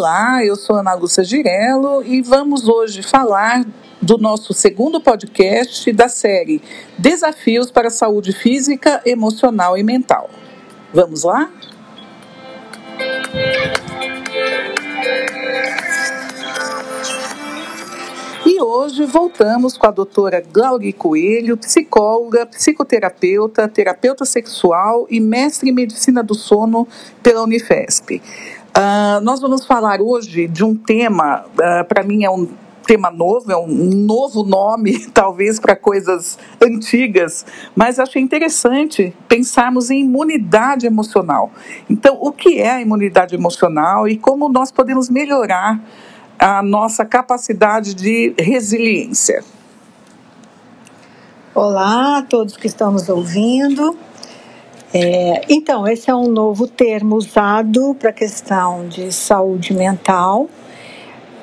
Olá, eu sou Ana Lúcia Girello e vamos hoje falar do nosso segundo podcast da série Desafios para a Saúde Física, Emocional e Mental. Vamos lá? E hoje voltamos com a doutora Glauri Coelho, psicóloga, psicoterapeuta, terapeuta sexual e mestre em medicina do sono pela Unifesp. Uh, nós vamos falar hoje de um tema, uh, para mim é um tema novo, é um novo nome, talvez, para coisas antigas, mas achei interessante pensarmos em imunidade emocional. Então, o que é a imunidade emocional e como nós podemos melhorar a nossa capacidade de resiliência? Olá a todos que estão nos ouvindo. É, então, esse é um novo termo usado para a questão de saúde mental,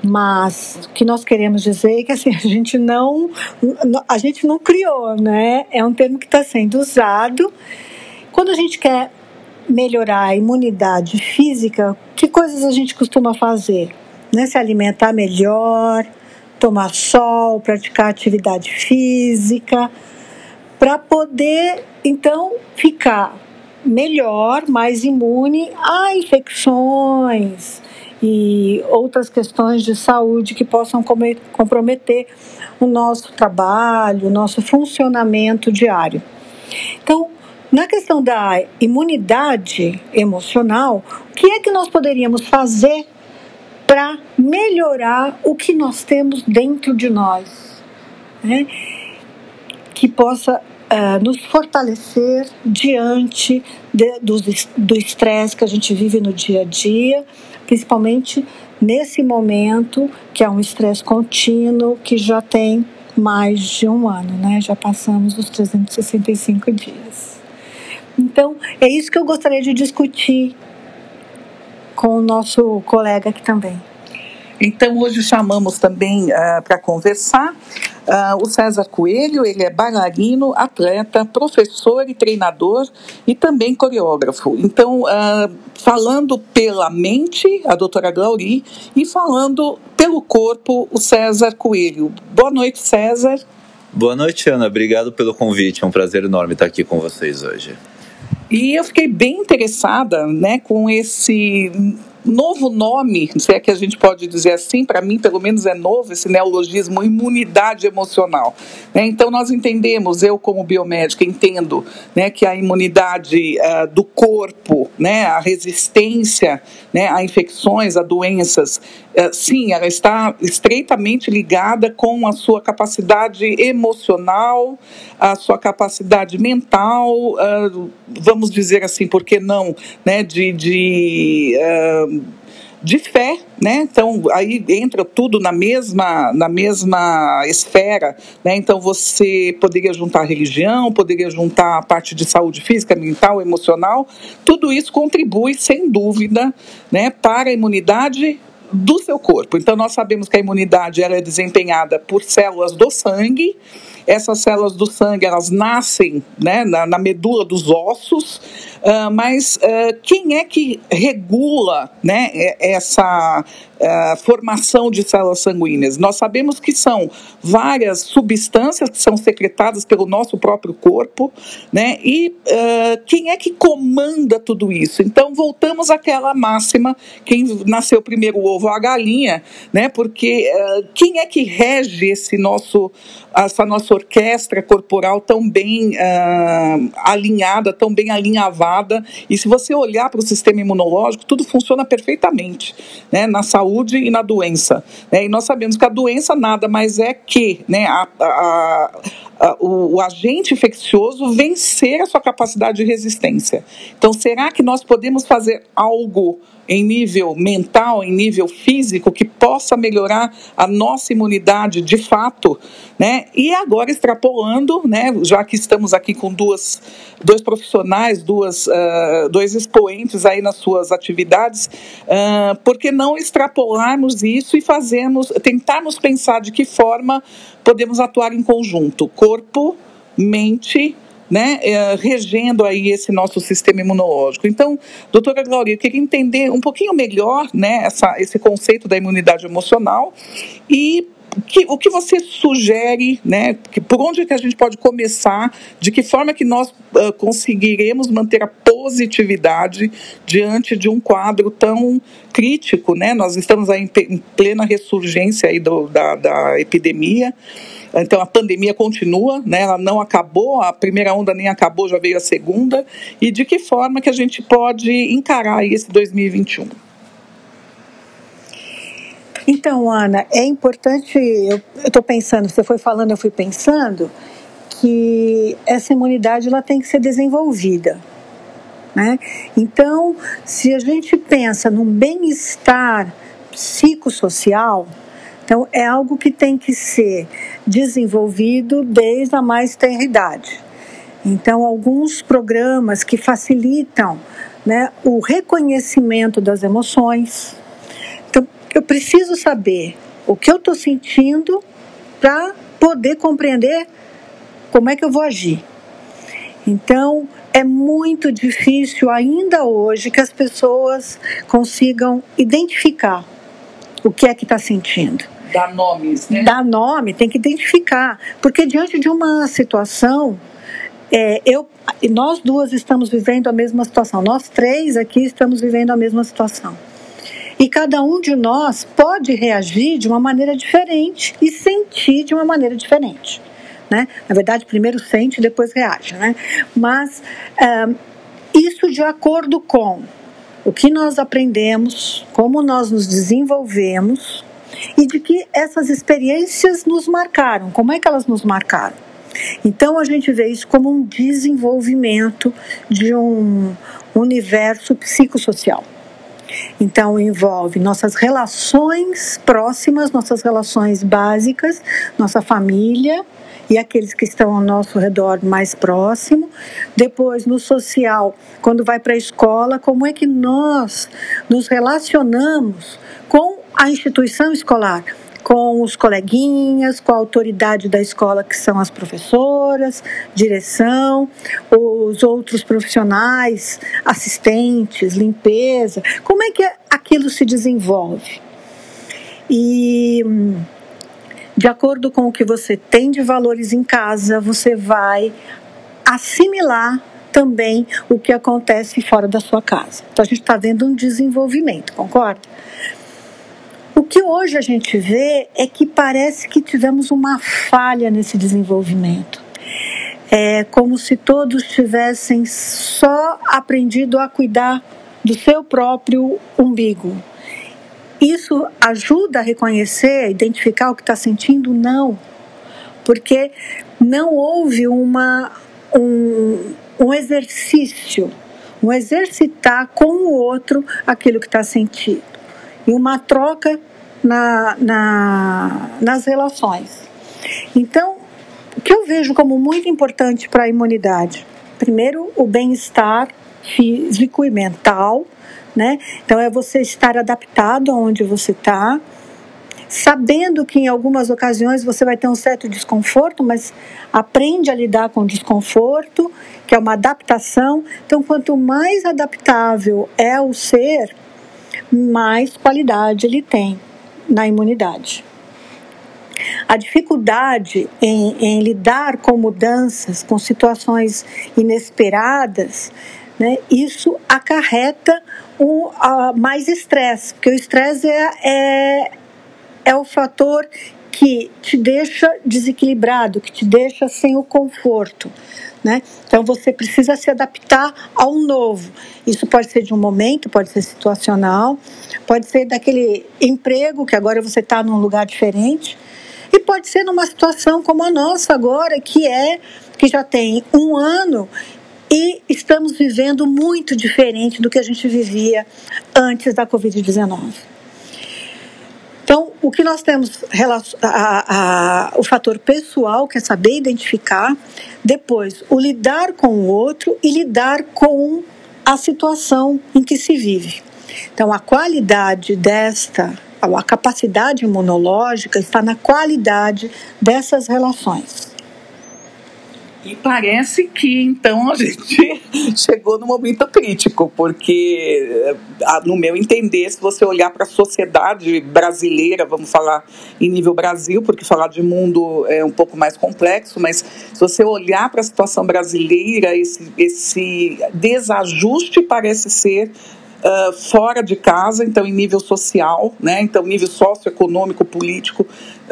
mas o que nós queremos dizer é que assim, a gente não a gente não criou, né? É um termo que está sendo usado quando a gente quer melhorar a imunidade física. Que coisas a gente costuma fazer? Né? Se alimentar melhor, tomar sol, praticar atividade física para poder então ficar melhor, mais imune a infecções e outras questões de saúde que possam comprometer o nosso trabalho, o nosso funcionamento diário. Então, na questão da imunidade emocional, o que é que nós poderíamos fazer para melhorar o que nós temos dentro de nós? Né? que possa uh, nos fortalecer diante de, do, do estresse que a gente vive no dia a dia, principalmente nesse momento que é um estresse contínuo que já tem mais de um ano, né? Já passamos os 365 dias. Então, é isso que eu gostaria de discutir com o nosso colega aqui também. Então, hoje chamamos também uh, para conversar uh, o César Coelho. Ele é bailarino, atleta, professor e treinador e também coreógrafo. Então, uh, falando pela mente, a doutora Glauri, e falando pelo corpo, o César Coelho. Boa noite, César. Boa noite, Ana. Obrigado pelo convite. É um prazer enorme estar aqui com vocês hoje. E eu fiquei bem interessada né, com esse novo nome, se é que a gente pode dizer assim, para mim pelo menos é novo esse neologismo, imunidade emocional. Né? Então nós entendemos, eu como biomédica entendo né, que a imunidade uh, do corpo, né, a resistência né, a infecções, a doenças, sim, ela está estreitamente ligada com a sua capacidade emocional, a sua capacidade mental, uh, vamos dizer assim, por que não, né, de, de de fé, né? Então aí entra tudo na mesma na mesma esfera, né? Então você poderia juntar religião, poderia juntar a parte de saúde física, mental, emocional, tudo isso contribui sem dúvida, né, para a imunidade do seu corpo. Então nós sabemos que a imunidade ela é desempenhada por células do sangue essas células do sangue, elas nascem né, na, na medula dos ossos, uh, mas uh, quem é que regula né, essa uh, formação de células sanguíneas? Nós sabemos que são várias substâncias que são secretadas pelo nosso próprio corpo, né, e quem é que comanda tudo isso? Então, voltamos àquela máxima, quem nasceu primeiro o ovo a galinha, né, porque quem é que rege esse nosso, essa nossa orquestra corporal tão bem alinhada, tão bem alinhavada. E se você olhar para o sistema imunológico, tudo funciona perfeitamente, né, na saúde e na doença. Né? E nós sabemos que a doença nada mais é que né, a, a, a, o, o agente infeccioso vencer a sua capacidade de resistência. Então, será que nós podemos fazer algo? em nível mental, em nível físico, que possa melhorar a nossa imunidade de fato, né? E agora extrapolando, né? Já que estamos aqui com duas, dois profissionais, duas, uh, dois expoentes aí nas suas atividades, uh, por que não extrapolarmos isso e fazermos, tentarmos pensar de que forma podemos atuar em conjunto, corpo, mente né, é, regendo aí esse nosso sistema imunológico. Então, doutora Glória, eu queria entender um pouquinho melhor né, essa, esse conceito da imunidade emocional e que, o que você sugere, né? Que, por onde que a gente pode começar? De que forma que nós uh, conseguiremos manter a positividade diante de um quadro tão crítico, né? Nós estamos aí em, em plena ressurgência aí do, da, da epidemia. Então a pandemia continua, né? Ela não acabou, a primeira onda nem acabou, já veio a segunda. E de que forma que a gente pode encarar esse 2021? Então, Ana, é importante, eu estou pensando, você foi falando, eu fui pensando, que essa imunidade ela tem que ser desenvolvida. Né? Então, se a gente pensa num bem-estar psicossocial, então é algo que tem que ser desenvolvido desde a mais tenra idade. Então, alguns programas que facilitam né, o reconhecimento das emoções, eu preciso saber o que eu estou sentindo para poder compreender como é que eu vou agir. Então, é muito difícil ainda hoje que as pessoas consigam identificar o que é que está sentindo. Dar nomes, né? Dar nome, tem que identificar. Porque diante de uma situação, é, eu, nós duas estamos vivendo a mesma situação. Nós três aqui estamos vivendo a mesma situação. E cada um de nós pode reagir de uma maneira diferente e sentir de uma maneira diferente. Né? Na verdade, primeiro sente, depois reage. Né? Mas é, isso de acordo com o que nós aprendemos, como nós nos desenvolvemos e de que essas experiências nos marcaram, como é que elas nos marcaram. Então a gente vê isso como um desenvolvimento de um universo psicossocial. Então, envolve nossas relações próximas, nossas relações básicas, nossa família e aqueles que estão ao nosso redor mais próximo. Depois, no social, quando vai para a escola, como é que nós nos relacionamos com a instituição escolar? Com os coleguinhas, com a autoridade da escola, que são as professoras, direção, os outros profissionais, assistentes, limpeza. Como é que aquilo se desenvolve? E de acordo com o que você tem de valores em casa, você vai assimilar também o que acontece fora da sua casa. Então a gente está vendo um desenvolvimento, concorda? O que hoje a gente vê é que parece que tivemos uma falha nesse desenvolvimento. É como se todos tivessem só aprendido a cuidar do seu próprio umbigo. Isso ajuda a reconhecer, a identificar o que está sentindo? Não, porque não houve uma, um, um exercício, um exercitar com o outro aquilo que está sentindo e uma troca na, na, nas relações. Então, o que eu vejo como muito importante para a imunidade? Primeiro, o bem-estar físico e mental, né? Então, é você estar adaptado aonde você está, sabendo que em algumas ocasiões você vai ter um certo desconforto, mas aprende a lidar com o desconforto, que é uma adaptação. Então, quanto mais adaptável é o ser, mais qualidade ele tem na imunidade. A dificuldade em, em lidar com mudanças, com situações inesperadas, né, isso acarreta um, uh, mais estresse, porque o estresse é, é, é o fator que te deixa desequilibrado, que te deixa sem o conforto. Né? Então você precisa se adaptar ao novo. Isso pode ser de um momento, pode ser situacional, pode ser daquele emprego que agora você está num lugar diferente, e pode ser numa situação como a nossa agora, que é que já tem um ano e estamos vivendo muito diferente do que a gente vivia antes da Covid-19. Então, o que nós temos, a, a, o fator pessoal, que é saber identificar, depois o lidar com o outro e lidar com a situação em que se vive. Então, a qualidade desta, a capacidade imunológica está na qualidade dessas relações. E parece que então a gente chegou no momento crítico, porque, eh, no meu entender, se você olhar para a sociedade brasileira, vamos falar em nível Brasil, porque falar de mundo é um pouco mais complexo, mas se você olhar para a situação brasileira, esse, esse desajuste parece ser uh, fora de casa, então em nível social, né? então nível socioeconômico, político.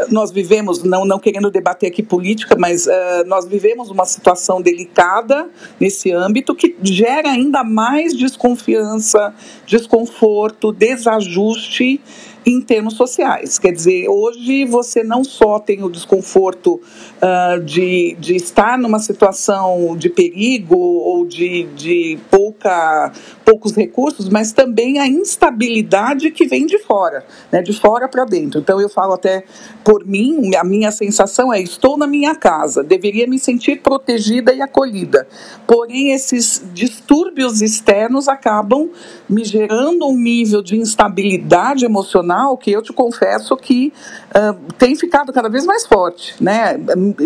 Nós vivemos, não, não querendo debater aqui política, mas uh, nós vivemos uma situação delicada nesse âmbito que gera ainda mais desconfiança, desconforto, desajuste em termos sociais. Quer dizer, hoje você não só tem o desconforto uh, de, de estar numa situação de perigo ou de, de pouca, poucos recursos, mas também a instabilidade que vem de fora, né, de fora para dentro. Então eu falo até por mim, a minha sensação é: estou na minha casa, deveria me sentir protegida e acolhida. Porém, esses distúrbios externos acabam me gerando um nível de instabilidade emocional que eu te confesso que uh, tem ficado cada vez mais forte, né?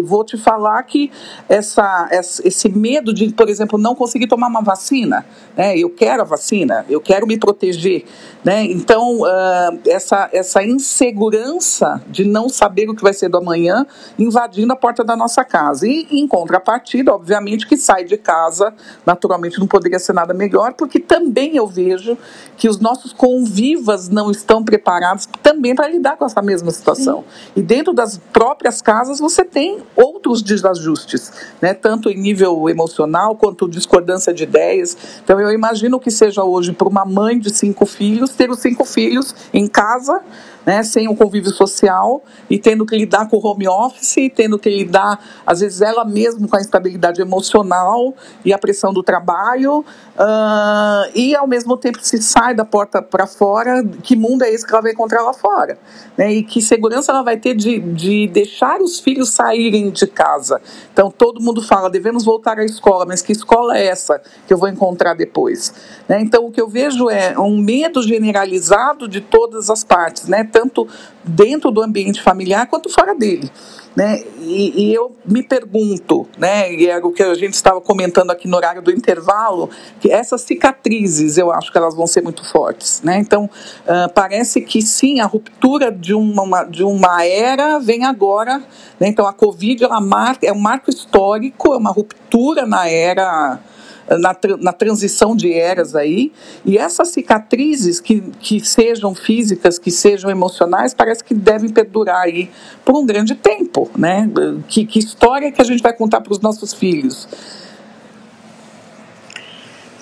Vou te falar que essa, esse medo de, por exemplo, não conseguir tomar uma vacina, né? Eu quero a vacina, eu quero me proteger, né? Então uh, essa essa insegurança de não saber o que vai ser do amanhã invadindo a porta da nossa casa e em contrapartida, obviamente que sai de casa, naturalmente não poderia ser nada melhor, porque também eu vejo que os nossos convivas não estão preparados também para lidar com essa mesma situação. Sim. E dentro das próprias casas você tem outros desajustes, né? tanto em nível emocional quanto discordância de ideias. Então eu imagino que seja hoje para uma mãe de cinco filhos ter os cinco filhos em casa né, sem o convívio social e tendo que lidar com o home office, tendo que lidar, às vezes, ela mesma com a instabilidade emocional e a pressão do trabalho, uh, e ao mesmo tempo se sai da porta para fora, que mundo é esse que ela vai encontrar lá fora? Né, e que segurança ela vai ter de, de deixar os filhos saírem de casa? Então, todo mundo fala, devemos voltar à escola, mas que escola é essa que eu vou encontrar depois? Né, então, o que eu vejo é um medo generalizado de todas as partes, né? tanto dentro do ambiente familiar quanto fora dele. Né? E, e, eu me pergunto, né, e é o que a gente estava comentando aqui no horário do intervalo, que essas cicatrizes eu acho que elas vão ser muito fortes. Né? Então, uh, parece que sim, a ruptura de uma, de uma era vem agora. Né? Então, a Covid ela marca, é um marco histórico, é uma ruptura na era na, na transição de eras aí, e essas cicatrizes que, que sejam físicas, que sejam emocionais, parece que devem perdurar aí por um grande tempo, né? Que, que história que a gente vai contar para os nossos filhos?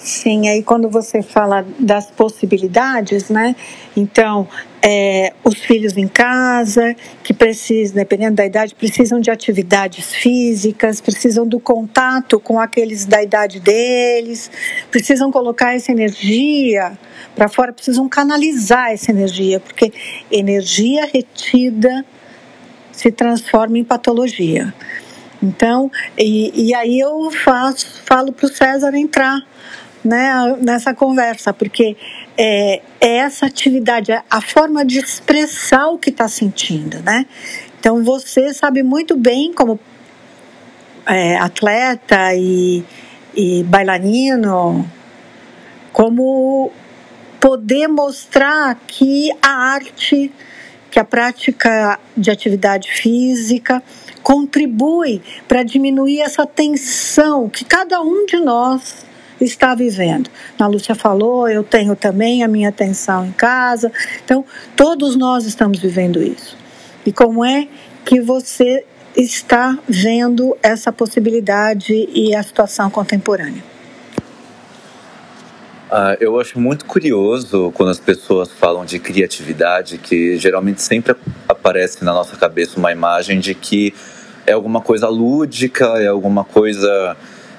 Sim, aí quando você fala das possibilidades, né? Então, é, os filhos em casa, que precisam, dependendo da idade, precisam de atividades físicas, precisam do contato com aqueles da idade deles, precisam colocar essa energia para fora, precisam canalizar essa energia, porque energia retida se transforma em patologia. Então, e, e aí eu faço, falo para o César entrar né, nessa conversa, porque é, é essa atividade, é a forma de expressar o que está sentindo, né? Então você sabe muito bem como é, atleta e, e bailarino, como poder mostrar que a arte, que a prática de atividade física contribui para diminuir essa tensão que cada um de nós está vivendo. A Lúcia falou, eu tenho também a minha atenção em casa. Então, todos nós estamos vivendo isso. E como é que você está vendo essa possibilidade e a situação contemporânea? Ah, eu acho muito curioso quando as pessoas falam de criatividade, que geralmente sempre aparece na nossa cabeça uma imagem de que é alguma coisa lúdica, é alguma coisa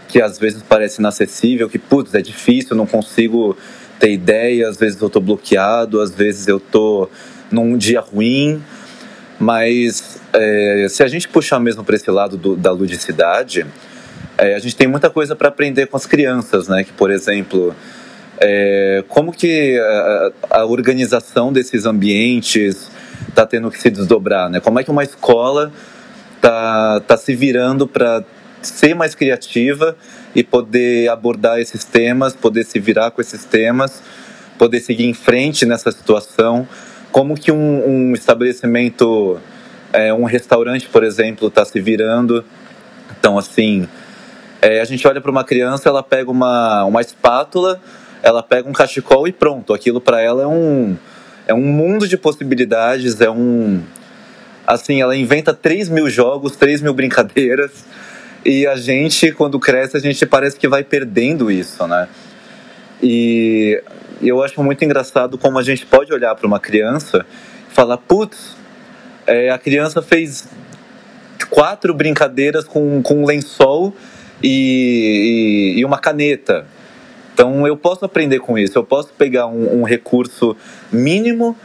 que às vezes parece inacessível, que putz, é difícil, não consigo ter ideia, às vezes eu tô bloqueado, às vezes eu tô num dia ruim, mas é, se a gente puxar mesmo para esse lado do, da ludicidade, é, a gente tem muita coisa para aprender com as crianças, né? Que, por exemplo, é, como que a, a, organização desses ambientes está tendo que se desdobrar, né? Como é que uma escola está tá se virando para ser mais criativa e poder abordar esses temas, poder se virar com esses temas, poder seguir em frente nessa situação. Como que um, um estabelecimento, é, um restaurante, por exemplo, está se virando. Então, assim, é, a gente olha para uma criança, ela pega uma, uma espátula, ela pega um cachecol e pronto. Aquilo para ela é um, é um mundo de possibilidades, é um. Assim, ela inventa 3 mil jogos, 3 mil brincadeiras. E a gente, quando cresce, a gente parece que vai perdendo isso, né? E eu acho muito engraçado como a gente pode olhar para uma criança e falar: putz, é, a criança fez quatro brincadeiras com, com um lençol e, e, e, uma caneta. Então eu posso aprender com isso, eu posso pegar um, um recurso mínimo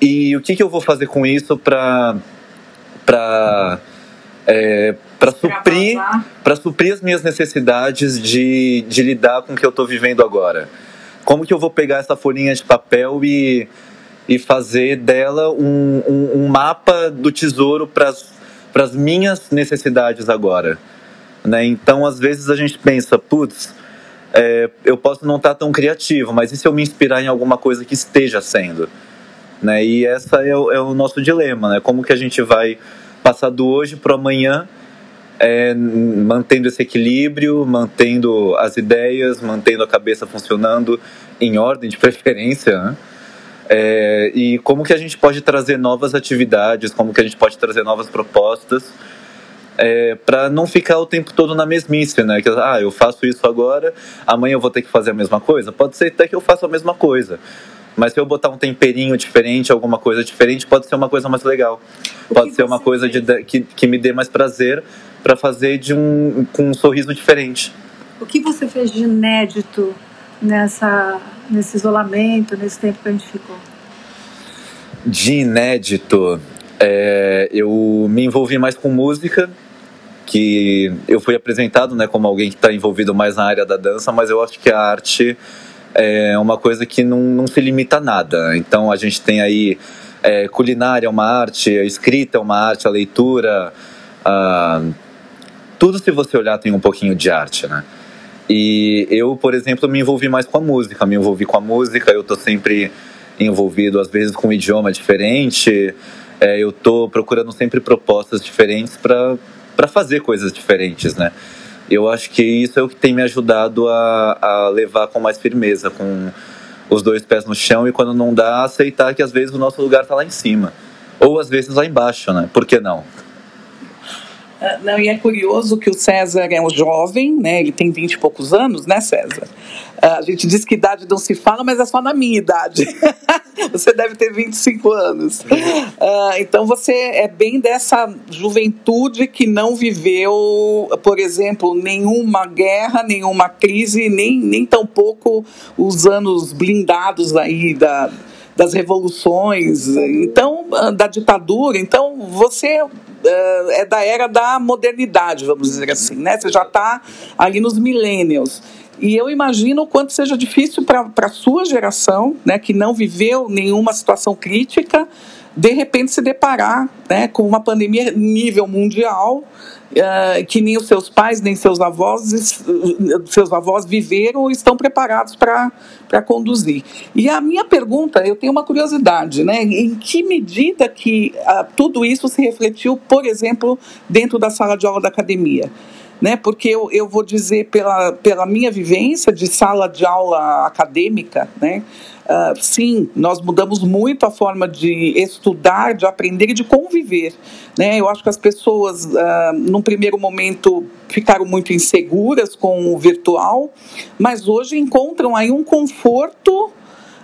e o que, que eu vou fazer com isso para para é, para suprir para suprir as minhas necessidades de, de lidar com o que eu estou vivendo agora. Como que eu vou pegar essa folhinha de papel e, e fazer dela um, um, um mapa do tesouro para as minhas necessidades agora? Né? Então, às vezes a gente pensa, putz, é, eu posso não estar tá tão criativo, mas e se eu me inspirar em alguma coisa que esteja sendo? Né? E essa é o, é o nosso dilema, né? Como que a gente vai passar do hoje para o amanhã, é, mantendo esse equilíbrio, mantendo as ideias, mantendo a cabeça funcionando em ordem de preferência, né? É, e como que a gente pode trazer novas atividades, como que a gente pode trazer novas propostas é, para não ficar o tempo todo na mesmice, né? Que, ah, eu faço isso agora, amanhã eu vou ter que fazer a mesma coisa. Pode ser até que eu faça a mesma coisa. Mas se eu botar um temperinho diferente, alguma coisa diferente, pode ser uma coisa mais legal. pode ser uma coisa de, que, que me dê mais prazer para fazer de um, com um sorriso diferente. O que você fez de inédito nessa, nesse isolamento, nesse tempo que a gente ficou? De inédito, é, eu me envolvi mais com música, que eu fui apresentado né, como alguém que está envolvido mais na área da dança, mas eu acho que a arte é uma coisa que não, não se limita a nada. Então a gente tem aí é, culinária é uma arte, a escrita é uma arte, a leitura, tudo se você olhar tem um pouquinho de arte, né? E eu, por exemplo, me envolvi mais com a música, me envolvi com a música, eu tô sempre envolvido às vezes com um idioma diferente, é, eu tô procurando sempre propostas diferentes para para fazer coisas diferentes, né? Eu acho que isso é o que tem me ajudado a, a levar com mais firmeza, com os dois pés no chão e quando não dá, aceitar que às vezes o nosso lugar está lá em cima. Ou às vezes lá embaixo, né? Por que não? Ah, não, e é curioso que o César é um jovem, né? Ele tem vinte e poucos anos, né, César? Ah, a gente diz que idade não se fala, mas é só na minha idade. você deve ter 25 anos. Uh, então você é bem dessa juventude que não viveu, por exemplo, nenhuma guerra, nenhuma crise, nem, nem tampouco os anos blindados aí da, das revoluções, então da ditadura. Então você uh, é da era da modernidade, vamos dizer assim, né? Você já está ali nos millennials. E eu imagino o quanto seja difícil para a sua geração, né, que não viveu nenhuma situação crítica, de repente se deparar né, com uma pandemia nível mundial, uh, que nem os seus pais, nem seus avós, seus avós viveram ou estão preparados para conduzir. E a minha pergunta, eu tenho uma curiosidade, né, em que medida que uh, tudo isso se refletiu, por exemplo, dentro da sala de aula da academia? Né? Porque eu, eu vou dizer pela, pela minha vivência de sala de aula acadêmica, né? Uh, sim, nós mudamos muito a forma de estudar, de aprender e de conviver. Né? Eu acho que as pessoas, uh, num primeiro momento, ficaram muito inseguras com o virtual, mas hoje encontram aí um conforto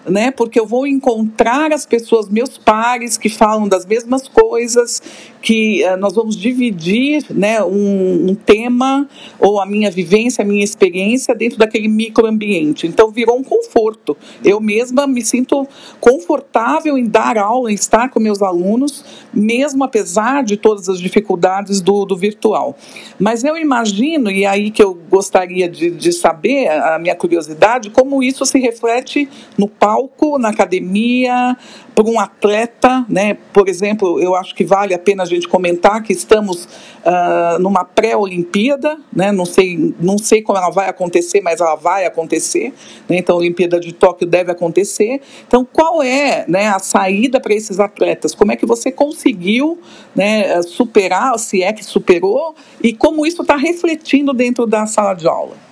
né? Porque eu vou encontrar as pessoas, meus pares, que falam das mesmas coisas, que uh, nós vamos dividir, né, um, um, tema ou a minha vivência, a minha experiência dentro daquele microambiente. Então virou um conforto. Eu mesma me sinto confortável em dar aula, em estar com meus alunos, mesmo apesar de todas as dificuldades do, do virtual. Mas eu imagino, e aí que eu gostaria de, de saber, a minha curiosidade, como isso se reflete no palco na academia, para um atleta, né? Por exemplo, eu acho que vale a pena gente comentar que estamos uh, numa pré-Olimpíada, né? Não sei, não sei como ela vai acontecer, mas ela vai acontecer. Né? Então, a Olimpíada de Tóquio deve acontecer. Então, qual é, né, a saída para esses atletas? Como é que você conseguiu, né, superar, se é que superou, e como isso está refletindo dentro da sala de aula?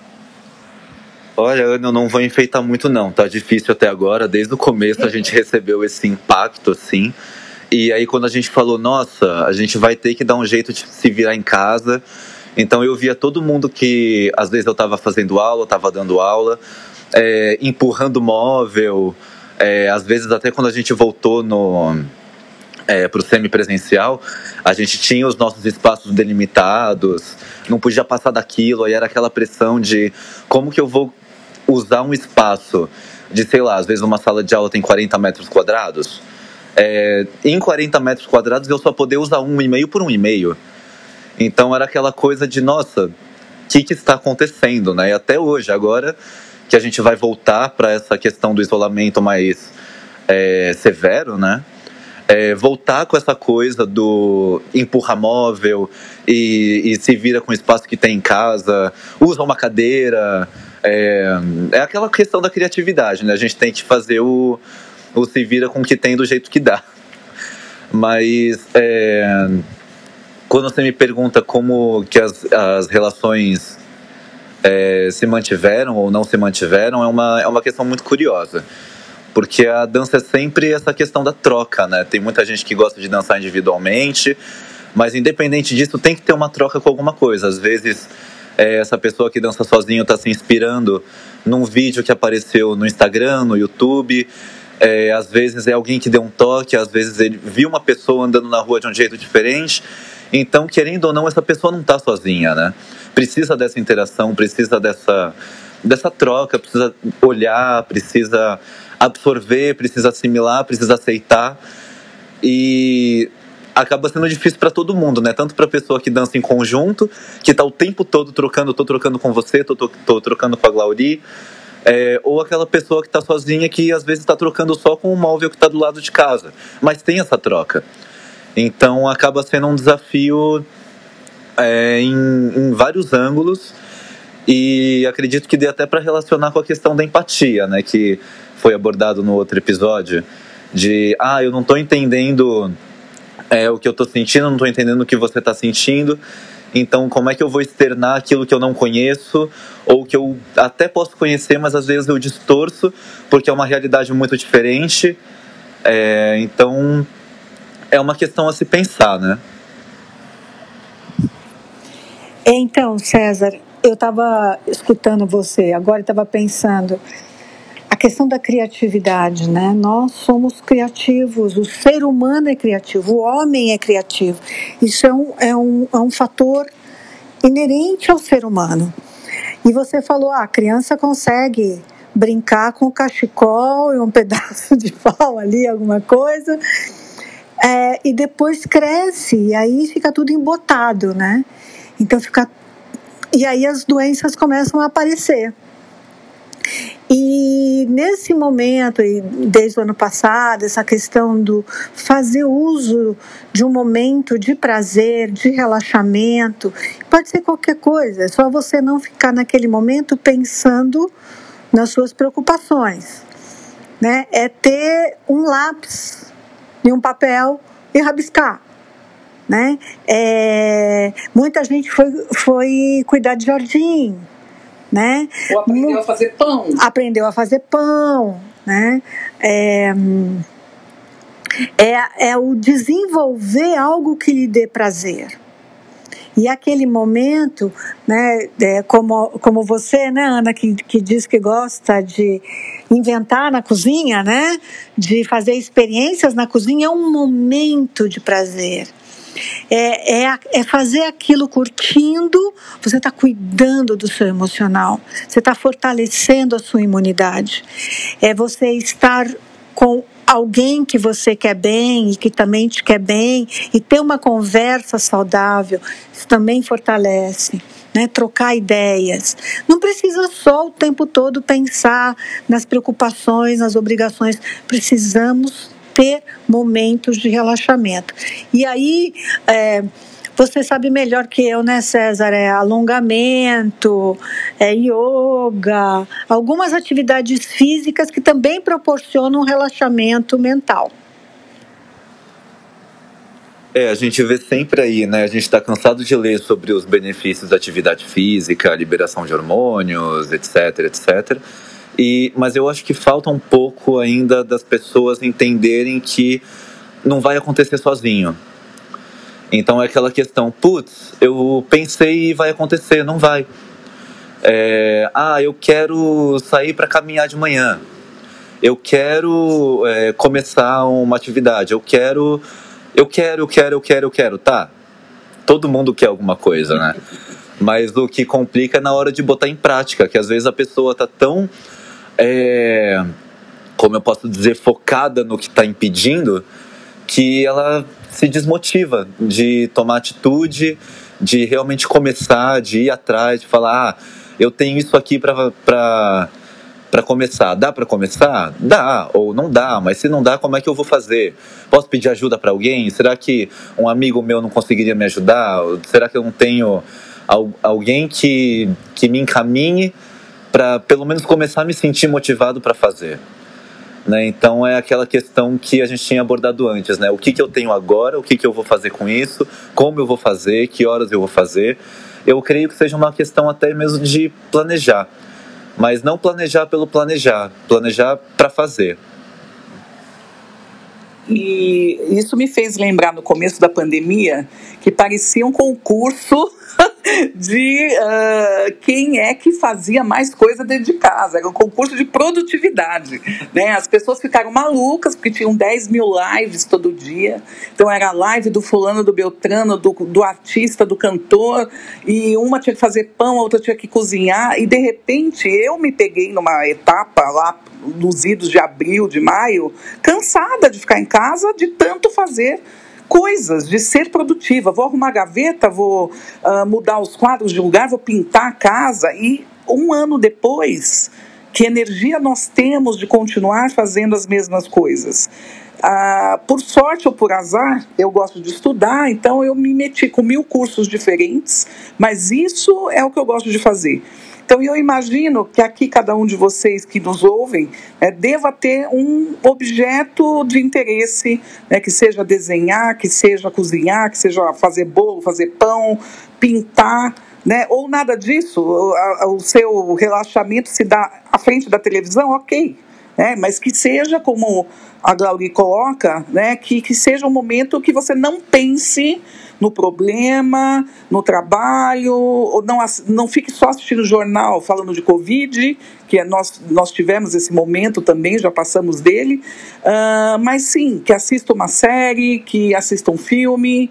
Olha, eu não vou enfeitar muito não, tá difícil até agora. Desde o começo a gente recebeu esse impacto, assim. E aí quando a gente falou, nossa, a gente vai ter que dar um jeito de se virar em casa. Então eu via todo mundo que, às vezes eu estava fazendo aula, estava dando aula, é, empurrando móvel. É, às vezes até quando a gente voltou no é, para o semipresencial, a gente tinha os nossos espaços delimitados, não podia passar daquilo, aí era aquela pressão de como que eu vou usar um espaço de, sei lá, às vezes uma sala de aula tem 40 metros quadrados. É, em 40 metros quadrados eu só poder usar um e-mail por um e-mail. Então era aquela coisa de, nossa, o que, que está acontecendo, né? E até hoje, agora que a gente vai voltar para essa questão do isolamento mais é, severo, né? É, voltar com essa coisa do empurra móvel e, e, se vira com o espaço que tem em casa, usa uma cadeira, é, é aquela questão da criatividade, né? A gente tem que fazer o, o se vira com o que tem do jeito que dá. Mas é, quando você me pergunta como que as, as relações é, se mantiveram ou não se mantiveram, é uma, é uma questão muito curiosa. Porque a dança é sempre essa questão da troca, né? Tem muita gente que gosta de dançar individualmente, mas independente disso, tem que ter uma troca com alguma coisa. Às vezes é, essa pessoa que dança sozinho está se inspirando num vídeo que apareceu no Instagram, no YouTube. É, às vezes é alguém que deu um toque, às vezes ele viu uma pessoa andando na rua de um jeito diferente. Então, querendo ou não, essa pessoa não está sozinha, né? Precisa dessa interação, precisa dessa, dessa troca, precisa olhar, precisa absorver, precisa assimilar, precisa aceitar. E acaba sendo difícil para todo mundo, né? Tanto para a pessoa que dança em conjunto, que está o tempo todo trocando, tô trocando com você, tô, tô, tô trocando com a Glauri, é, ou aquela pessoa que está sozinha que às vezes está trocando só com o móvel que está do lado de casa, mas tem essa troca. Então acaba sendo um desafio é, em, em vários ângulos e acredito que dê até para relacionar com a questão da empatia, né? Que foi abordado no outro episódio de ah eu não estou entendendo é, o que eu estou sentindo, não estou entendendo o que você está sentindo. Então, como é que eu vou externar aquilo que eu não conheço, ou que eu até posso conhecer, mas às vezes eu distorço, porque é uma realidade muito diferente. É, então, é uma questão a se pensar, né? Então, César, eu estava escutando você agora estava pensando questão da criatividade, né? Nós somos criativos, o ser humano é criativo, o homem é criativo. Isso é um, é um, é um fator inerente ao ser humano. E você falou, ah, a criança consegue brincar com cachecol e um pedaço de pau ali, alguma coisa, é, e depois cresce, e aí fica tudo embotado, né? Então fica. E aí as doenças começam a aparecer. E nesse momento, desde o ano passado, essa questão do fazer uso de um momento de prazer, de relaxamento, pode ser qualquer coisa, é só você não ficar naquele momento pensando nas suas preocupações. Né? É ter um lápis e um papel e rabiscar. Né? É, muita gente foi, foi cuidar de jardim, né? Ou aprendeu a fazer pão. Aprendeu a fazer pão, né? É, é, é o desenvolver algo que lhe dê prazer. E aquele momento, né, é, como, como você, né, Ana, que, que diz que gosta de inventar na cozinha, né, de fazer experiências na cozinha, é um momento de prazer é, é, é fazer aquilo curtindo, você está cuidando do seu emocional, você está fortalecendo a sua imunidade. É você estar com alguém que você quer bem e que também te quer bem e ter uma conversa saudável, isso também fortalece. Né, trocar ideias. Não precisa só o tempo todo pensar nas preocupações, nas obrigações. Precisamos ter momentos de relaxamento. E aí, é, você sabe melhor que eu, né, César? É alongamento, é yoga, algumas atividades físicas que também proporcionam relaxamento mental. É, a gente vê sempre aí, né? A gente está cansado de ler sobre os benefícios da atividade física, liberação de hormônios, etc, etc. E, mas eu acho que falta um pouco ainda das pessoas entenderem que não vai acontecer sozinho. Então é aquela questão, putz, eu pensei e vai acontecer, não vai. É, ah, eu quero sair para caminhar de manhã. Eu quero é, começar uma atividade. Eu quero, eu quero, eu quero, eu quero, eu quero. Tá. Todo mundo quer alguma coisa, né? Mas o que complica é na hora de botar em prática, que às vezes a pessoa tá tão, é, como eu posso dizer, focada no que está impedindo, que ela se desmotiva de tomar atitude, de realmente começar, de ir atrás, de falar, ah, eu tenho isso aqui para para começar. Dá para começar? Dá, ou não dá, mas se não dá, como é que eu vou fazer? Posso pedir ajuda para alguém? Será que um amigo meu não conseguiria me ajudar? Será que eu não tenho alguém que, que me encaminhe para pelo menos começar a me sentir motivado para fazer? Né? Então é aquela questão que a gente tinha abordado antes, né? O que, que eu tenho agora, o que, que eu vou fazer com isso, como eu vou fazer, que horas eu vou fazer. Eu creio que seja uma questão até mesmo de planejar, mas não planejar pelo planejar, planejar para fazer. E isso me fez lembrar no começo da pandemia que parecia um concurso de quem é que fazia mais coisa dentro de casa. Era um concurso de produtividade. Né? As pessoas ficaram malucas porque tinham 10 mil lives todo dia. Então era a live do fulano, do Beltrano, do, do artista, do cantor. E uma tinha que fazer pão, a outra tinha que cozinhar. E de repente eu me peguei numa etapa lá nos idos de abril, de maio, cansada de ficar em casa, de tanto fazer coisas, de ser produtiva. Vou arrumar gaveta, vou uh, mudar os quadros de lugar, vou pintar a casa e um ano depois, que energia nós temos de continuar fazendo as mesmas coisas? Ah, por sorte ou por azar, eu gosto de estudar, então eu me meti com mil cursos diferentes, mas isso é o que eu gosto de fazer. Então, eu imagino que aqui cada um de vocês que nos ouvem é, deva ter um objeto de interesse, né, que seja desenhar, que seja cozinhar, que seja fazer bolo, fazer pão, pintar, né, ou nada disso. O, o seu relaxamento se dá à frente da televisão, ok. Né, mas que seja como a Glauri coloca, né, que, que seja um momento que você não pense no problema, no trabalho, não, não fique só assistindo jornal falando de Covid, que é, nós, nós tivemos esse momento também, já passamos dele, uh, mas sim, que assista uma série, que assista um filme,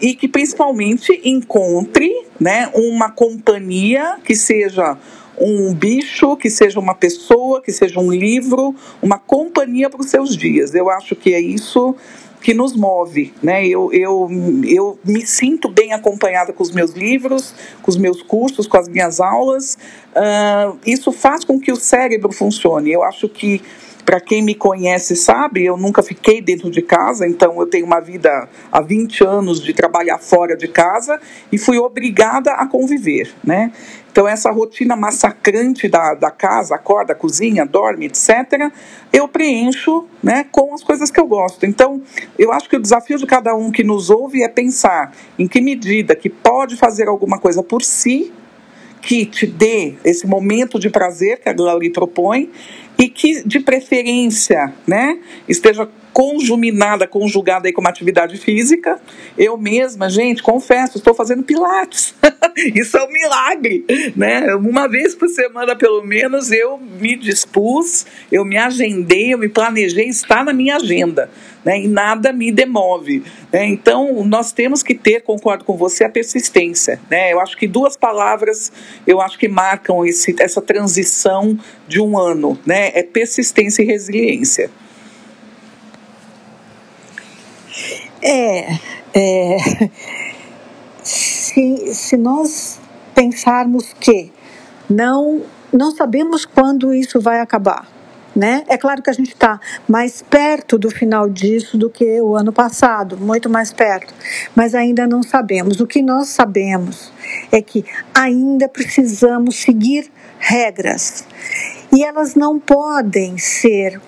e que principalmente encontre né, uma companhia que seja um bicho, que seja uma pessoa, que seja um livro, uma companhia para os seus dias. Eu acho que é isso que nos move, né? Eu, eu, eu me sinto bem acompanhada com os meus livros, com os meus cursos, com as minhas aulas. Uh, isso faz com que o cérebro funcione. Eu acho que para quem me conhece sabe, eu nunca fiquei dentro de casa, então eu tenho uma vida há 20 anos de trabalhar fora de casa e fui obrigada a conviver, né? Então, essa rotina massacrante da, da casa, acorda, cozinha, dorme, etc., eu preencho né, com as coisas que eu gosto. Então, eu acho que o desafio de cada um que nos ouve é pensar em que medida que pode fazer alguma coisa por si que te dê esse momento de prazer que a Glauri propõe e que, de preferência, né, esteja conjuminada, conjugada aí com uma atividade física. Eu mesma, gente, confesso, estou fazendo pilates. Isso é um milagre, né? Uma vez por semana, pelo menos, eu me dispus, eu me agendei, eu me planejei, está na minha agenda. Né, e nada me demove. Né? Então, nós temos que ter, concordo com você, a persistência. Né? Eu acho que duas palavras eu acho que marcam esse, essa transição de um ano, né? É persistência e resiliência. É, é se, se nós pensarmos que não, não sabemos quando isso vai acabar, né? É claro que a gente está mais perto do final disso do que o ano passado, muito mais perto, mas ainda não sabemos. O que nós sabemos é que ainda precisamos seguir regras e elas não podem ser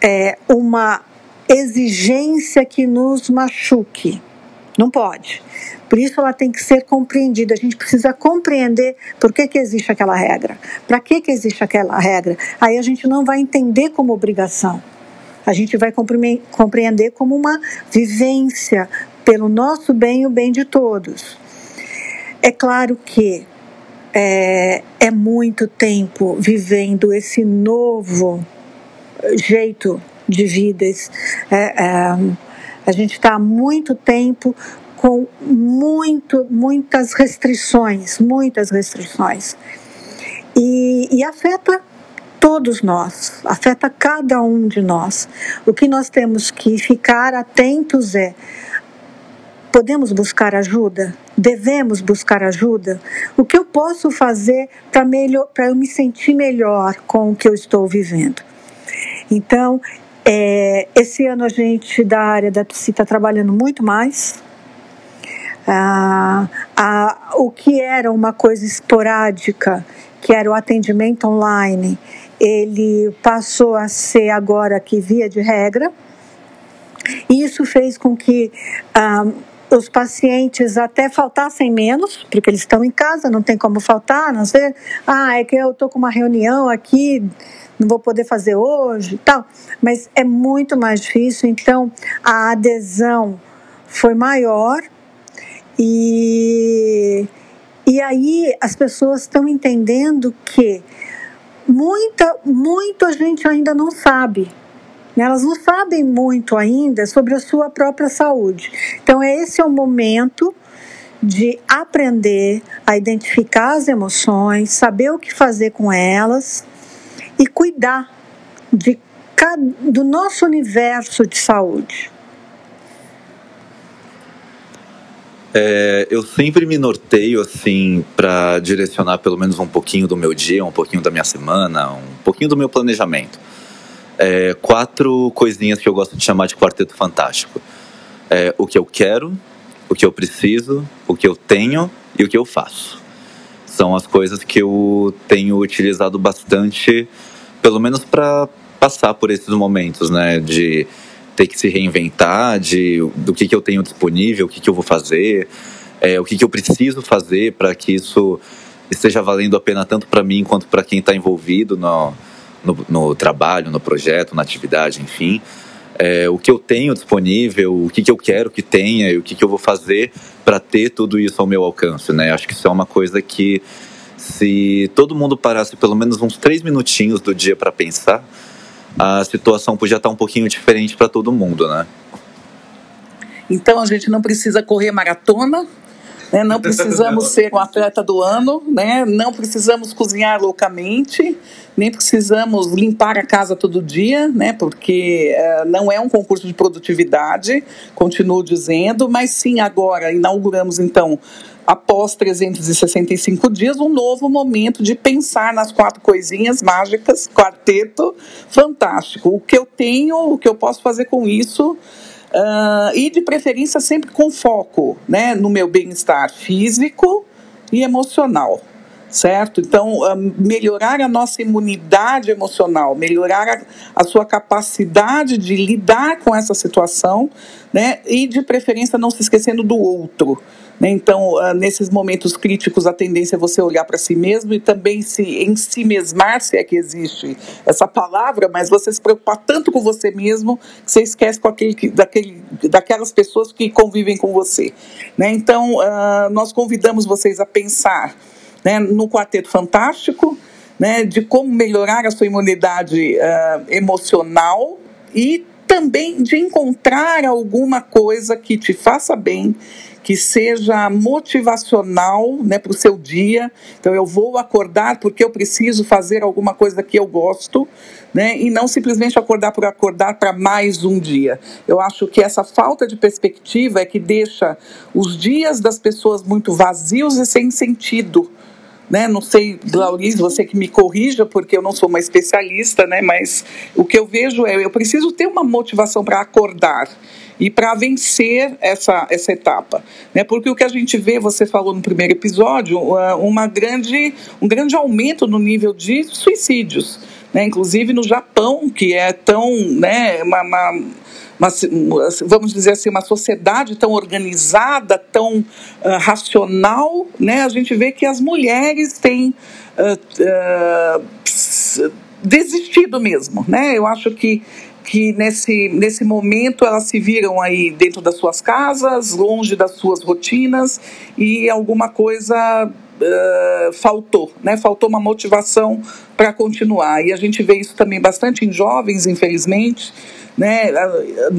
é, uma exigência que nos machuque. Não pode. Por isso ela tem que ser compreendida. A gente precisa compreender por que, que existe aquela regra. Para que, que existe aquela regra? Aí a gente não vai entender como obrigação. A gente vai compreender como uma vivência pelo nosso bem e o bem de todos. É claro que é, é muito tempo vivendo esse novo jeito de vida. É, é, a gente está há muito tempo com muito, muitas restrições, muitas restrições. E, e afeta todos nós, afeta cada um de nós. O que nós temos que ficar atentos é: podemos buscar ajuda? Devemos buscar ajuda? O que eu posso fazer para eu me sentir melhor com o que eu estou vivendo? Então, é, esse ano a gente da área da psi está trabalhando muito mais ah, ah, o que era uma coisa esporádica, que era o atendimento online, ele passou a ser agora que via de regra. E isso fez com que ah, os pacientes até faltassem menos, porque eles estão em casa, não tem como faltar, não sei, ah, é que eu estou com uma reunião aqui, não vou poder fazer hoje, tal. Mas é muito mais difícil, então a adesão foi maior e, e aí as pessoas estão entendendo que muita, muito a gente ainda não sabe. Né? Elas não sabem muito ainda sobre a sua própria saúde. Então, esse é o momento de aprender a identificar as emoções, saber o que fazer com elas e cuidar de, do nosso universo de saúde. É, eu sempre me norteio assim para direcionar pelo menos um pouquinho do meu dia, um pouquinho da minha semana, um pouquinho do meu planejamento. É, quatro coisinhas que eu gosto de chamar de quarteto fantástico: é, o que eu quero, o que eu preciso, o que eu tenho e o que eu faço. São as coisas que eu tenho utilizado bastante, pelo menos para passar por esses momentos, né? De ter que se reinventar de do que, que eu tenho disponível, o que, que eu vou fazer, é, o que, que eu preciso fazer para que isso esteja valendo a pena tanto para mim quanto para quem está envolvido no, no, no, trabalho, no projeto, na atividade, enfim. É, o que eu tenho disponível, o que, que eu quero que tenha e o que, que eu vou fazer para ter tudo isso ao meu alcance, né? Acho que isso é uma coisa que se todo mundo parasse pelo menos uns três minutinhos do dia para pensar, a situação podia estar um pouquinho diferente para todo mundo, né? Então a gente não precisa correr maratona, né? não precisamos ser um atleta do ano, né? não precisamos cozinhar loucamente, nem precisamos limpar a casa todo dia, né? porque uh, não é um concurso de produtividade, continuo dizendo, mas sim agora inauguramos então após 365 dias, um novo momento de pensar nas quatro coisinhas mágicas, quarteto fantástico. O que eu tenho, o que eu posso fazer com isso, uh, e de preferência sempre com foco né, no meu bem-estar físico e emocional certo? Então, melhorar a nossa imunidade emocional, melhorar a, a, sua capacidade de lidar com essa situação, né? E de preferência não se esquecendo do outro. Né? Então, uh, nesses momentos críticos, a tendência é você olhar para si mesmo e também se em si mesmar, se é que existe essa palavra, mas você se preocupar tanto com você mesmo que você esquece com aquele, daquele, daquelas pessoas que convivem com você. Né? Então, uh, nós convidamos vocês a pensar né, no Quarteto Fantástico, né, de como melhorar a sua imunidade uh, emocional e também de encontrar alguma coisa que te faça bem, que seja motivacional né, para o seu dia. Então, eu vou acordar porque eu preciso fazer alguma coisa que eu gosto, né, e não simplesmente acordar por acordar para mais um dia. Eu acho que essa falta de perspectiva é que deixa os dias das pessoas muito vazios e sem sentido né? Não sei, Glauriz, você que me corrija, porque eu não sou uma especialista, né? Mas o que eu vejo é, eu preciso ter uma motivação para acordar e para vencer essa, essa etapa. Né? Porque o que a gente vê, você falou no primeiro episódio, uma grande, um grande aumento no nível de suicídios. Né? Inclusive no Japão, que é tão. Né, uma, uma uma, vamos dizer assim, uma sociedade tão organizada, tão uh, racional, né? a gente vê que as mulheres têm uh, uh, desistido mesmo. Né? Eu acho que que nesse, nesse momento elas se viram aí dentro das suas casas, longe das suas rotinas e alguma coisa uh, faltou, né? Faltou uma motivação para continuar. E a gente vê isso também bastante em jovens, infelizmente, né?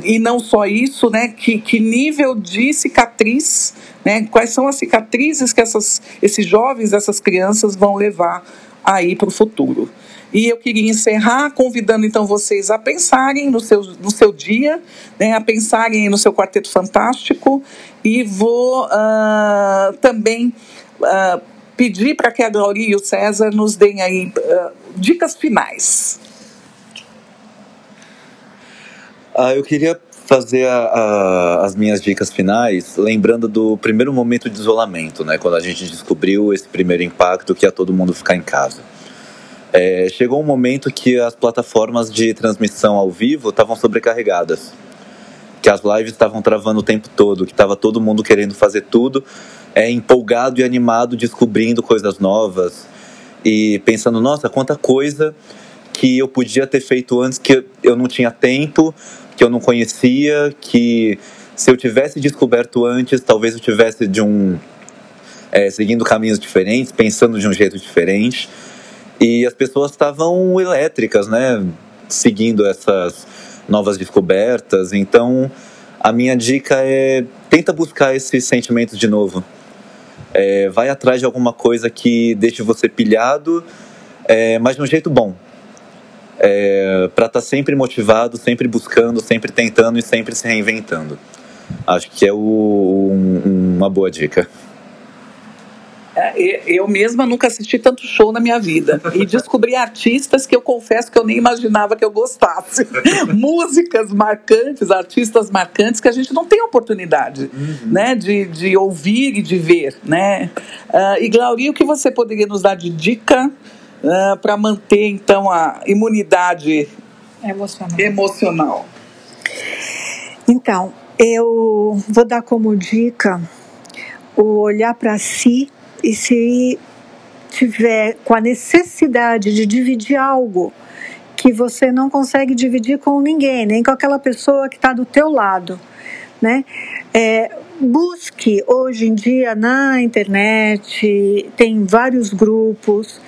E não só isso, né? Que, que nível de cicatriz, né? Quais são as cicatrizes que essas, esses jovens, essas crianças vão levar aí para o futuro. E eu queria encerrar convidando então vocês a pensarem no seu, no seu dia, né, a pensarem no seu quarteto fantástico e vou uh, também uh, pedir para que a Glória e o César nos deem aí uh, dicas finais. Ah, eu queria fazer a, a, as minhas dicas finais lembrando do primeiro momento de isolamento, né? Quando a gente descobriu esse primeiro impacto que ia todo mundo ficar em casa. É, chegou um momento que as plataformas de transmissão ao vivo estavam sobrecarregadas, que as lives estavam travando o tempo todo, que estava todo mundo querendo fazer tudo, é, empolgado e animado, descobrindo coisas novas e pensando, nossa, quanta coisa que eu podia ter feito antes que eu não tinha tempo, que eu não conhecia, que se eu tivesse descoberto antes, talvez eu tivesse de um é, seguindo caminhos diferentes, pensando de um jeito diferente. E as pessoas estavam elétricas, né? Seguindo essas novas descobertas. Então, a minha dica é tenta buscar esses sentimentos de novo. É, vai atrás de alguma coisa que deixe você pilhado, é, mas de um jeito bom é, para estar tá sempre motivado, sempre buscando, sempre tentando e sempre se reinventando. Acho que é o, um, uma boa dica. É, eu mesma nunca assisti tanto show na minha vida. E descobri artistas que eu confesso que eu nem imaginava que eu gostasse. Músicas marcantes, artistas marcantes que a gente não tem oportunidade uhum. né, de, de ouvir e de ver. Né? Uh, e Glauria, o que você poderia nos dar de dica uh, ah, para manter então a imunidade emocional. emocional. Então, eu vou dar como dica o olhar para si e se tiver com a necessidade de dividir algo que você não consegue dividir com ninguém, nem com aquela pessoa que está do teu lado, né? É, busque hoje em dia na internet tem vários grupos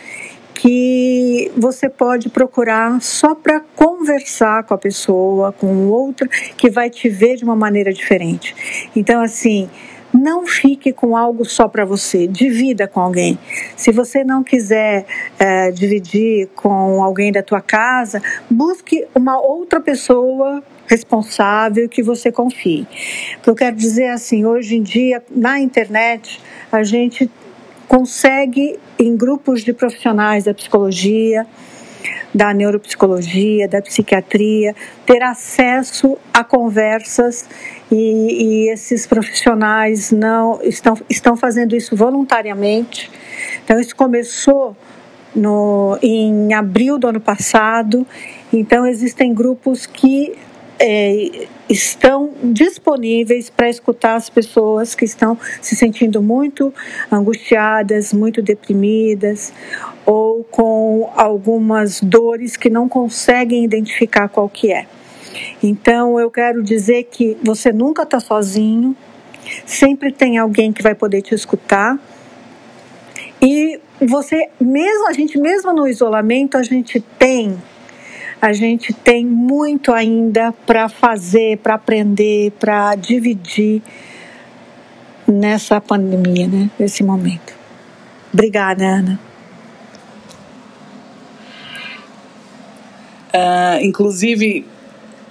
que você pode procurar só para conversar com a pessoa, com outra que vai te ver de uma maneira diferente. Então, assim, não fique com algo só para você, divida com alguém. Se você não quiser é, dividir com alguém da tua casa, busque uma outra pessoa responsável que você confie. Eu quero dizer assim, hoje em dia na internet a gente consegue, em grupos de profissionais da psicologia, da neuropsicologia, da psiquiatria, ter acesso a conversas e, e, esses profissionais não estão, estão fazendo isso voluntariamente. Então isso começou no, em abril do ano passado. Então existem grupos que é, estão disponíveis para escutar as pessoas que estão se sentindo muito angustiadas, muito deprimidas ou com algumas dores que não conseguem identificar qual que é. Então eu quero dizer que você nunca está sozinho, sempre tem alguém que vai poder te escutar. E você, mesmo a gente, mesmo no isolamento, a gente tem a gente tem muito ainda para fazer, para aprender, para dividir. nessa pandemia, né, nesse momento. Obrigada, Ana. Uh, inclusive,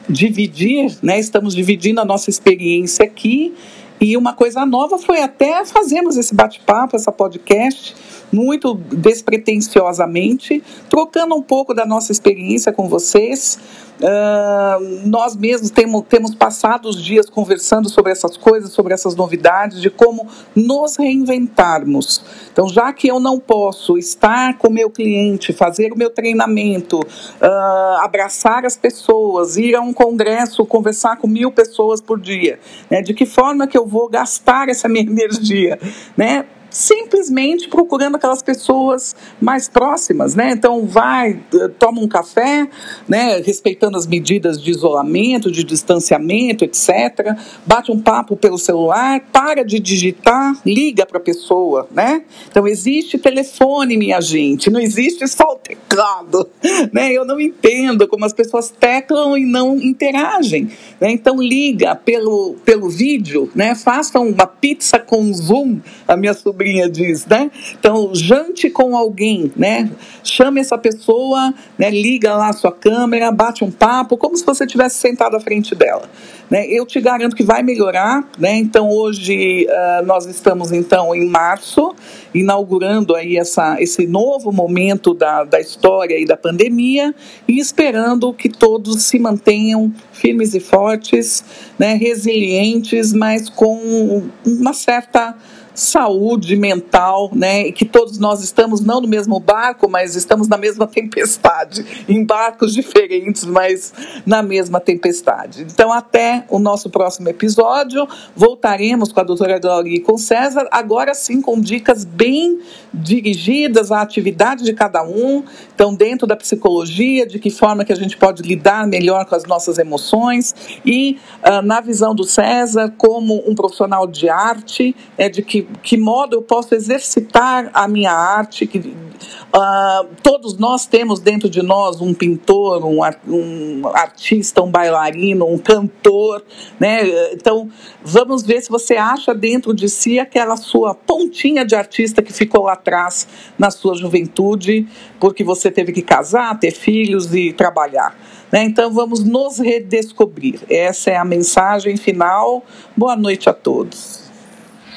dividir, né? Estamos dividindo a nossa experiência aqui. E uma coisa nova foi até fazermos esse bate-papo, essa podcast, muito despretensiosamente, trocando um pouco da nossa experiência com vocês, Uh, nós mesmos temos, temos passado os dias conversando sobre essas coisas, sobre essas novidades, de como nos reinventarmos. Então, já que eu não posso estar com meu cliente, fazer o meu treinamento, uh, abraçar as pessoas, ir a um congresso, conversar com mil pessoas por dia, né? de que forma que eu vou gastar essa minha energia? Né? Simplesmente procurando aquelas pessoas mais próximas, né? Então vai, toma um café, né? Respeitando as medidas de isolamento, de distanciamento, etc. Bate um papo pelo celular, para de digitar, liga para a pessoa, né? Então existe telefone, minha gente, não existe só o teclado, né? Eu não entendo como as pessoas teclam e não interagem, né? Então liga pelo pelo vídeo, né? Faça uma pizza com Zoom, a minha sobrinha sobrinha diz, né? Então, jante com alguém, né? Chame essa pessoa, né? liga lá a sua câmera, bate um papo, como se você estivesse sentado à frente dela. Né? Eu te garanto que vai melhorar, né? Então, hoje uh, nós estamos, então, em março, inaugurando aí essa, esse novo momento da, da história e da pandemia e esperando que todos se mantenham firmes e fortes, né? resilientes, mas com uma certa saúde mental, né? Que todos nós estamos não no mesmo barco, mas estamos na mesma tempestade, em barcos diferentes, mas na mesma tempestade. Então, até o nosso próximo episódio, voltaremos com a doutora Glória e com César, agora sim com dicas bem dirigidas à atividade de cada um, então dentro da psicologia, de que forma que a gente pode lidar melhor com as nossas emoções e uh, na visão do César como um profissional de arte, é de que que, modo eu posso exercitar a minha arte, que uh, todos nós temos dentro de nós um pintor, um, um artista, um bailarino, um cantor, né? Então, vamos ver se você acha dentro de si aquela sua pontinha de artista que ficou lá atrás na sua juventude, porque você teve que casar, ter filhos e trabalhar. Né? Então, vamos nos redescobrir. Essa é a mensagem final. Boa noite a todos.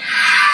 Música